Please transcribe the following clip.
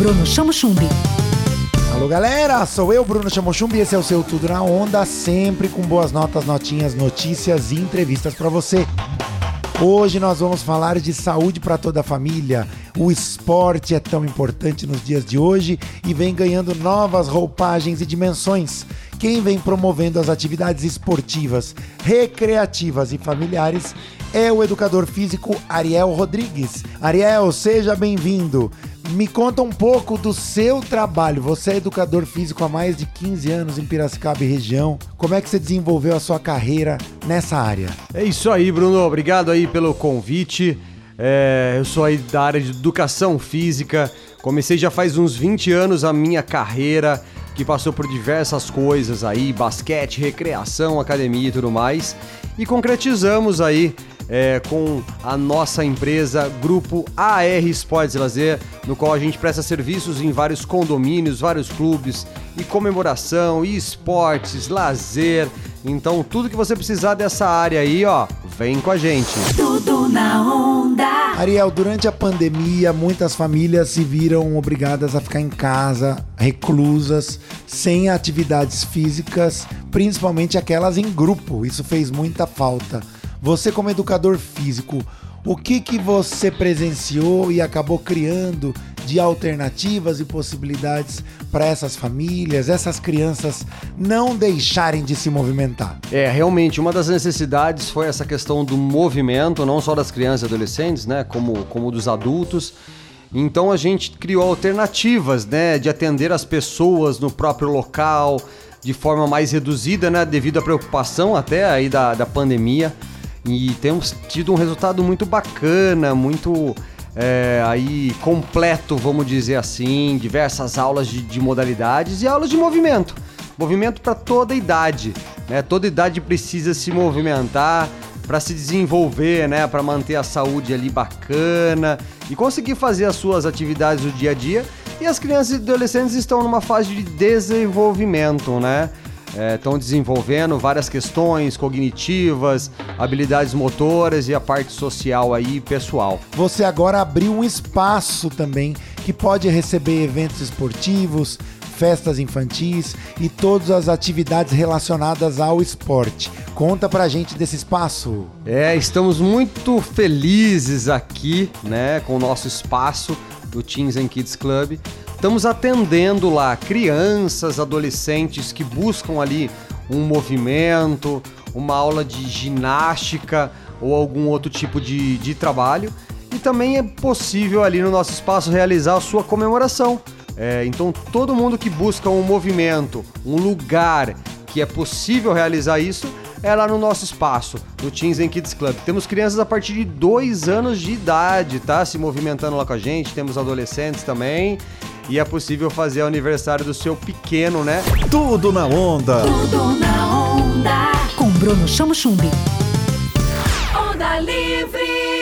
Bruno Chamo Chumbi. Alô galera, sou eu, Bruno Chamochumbi, esse é o seu Tudo na Onda, sempre com boas notas, notinhas, notícias e entrevistas para você. Hoje nós vamos falar de saúde para toda a família. O esporte é tão importante nos dias de hoje e vem ganhando novas roupagens e dimensões. Quem vem promovendo as atividades esportivas, recreativas e familiares é o educador físico Ariel Rodrigues. Ariel, seja bem-vindo. Me conta um pouco do seu trabalho. Você é educador físico há mais de 15 anos em Piracicaba e região. Como é que você desenvolveu a sua carreira nessa área? É isso aí, Bruno. Obrigado aí pelo convite. É, eu sou aí da área de educação física. Comecei já faz uns 20 anos a minha carreira, que passou por diversas coisas aí, basquete, recreação, academia e tudo mais. E concretizamos aí é, com a nossa empresa Grupo AR Esportes Lazer, no qual a gente presta serviços em vários condomínios, vários clubes, e comemoração, e esportes, lazer. Então, tudo que você precisar dessa área aí, ó, vem com a gente. Tudo na onda. Ariel, durante a pandemia, muitas famílias se viram obrigadas a ficar em casa, reclusas, sem atividades físicas, principalmente aquelas em grupo. Isso fez muita falta. Você como educador físico, o que que você presenciou e acabou criando de alternativas e possibilidades para essas famílias, essas crianças não deixarem de se movimentar? É, realmente, uma das necessidades foi essa questão do movimento, não só das crianças e adolescentes, né, como, como dos adultos. Então a gente criou alternativas, né, de atender as pessoas no próprio local, de forma mais reduzida, né, devido à preocupação até aí da, da pandemia. E temos tido um resultado muito bacana, muito é, aí completo, vamos dizer assim, diversas aulas de, de modalidades e aulas de movimento. Movimento para toda idade, né? Toda idade precisa se movimentar para se desenvolver, né? Para manter a saúde ali bacana e conseguir fazer as suas atividades do dia a dia. E as crianças e adolescentes estão numa fase de desenvolvimento, né? Estão é, desenvolvendo várias questões cognitivas, habilidades motoras e a parte social aí pessoal. Você agora abriu um espaço também que pode receber eventos esportivos, festas infantis e todas as atividades relacionadas ao esporte. Conta pra gente desse espaço. É, estamos muito felizes aqui, né, com o nosso espaço do Teens and Kids Club Estamos atendendo lá crianças, adolescentes que buscam ali um movimento, uma aula de ginástica ou algum outro tipo de, de trabalho. E também é possível ali no nosso espaço realizar a sua comemoração. É, então, todo mundo que busca um movimento, um lugar que é possível realizar isso, é lá no nosso espaço, no Teens and Kids Club. Temos crianças a partir de dois anos de idade, tá? Se movimentando lá com a gente. Temos adolescentes também e é possível fazer o aniversário do seu pequeno, né? Tudo na onda. Tudo na onda. Com Bruno Chamo Chumbi. Onda Livre.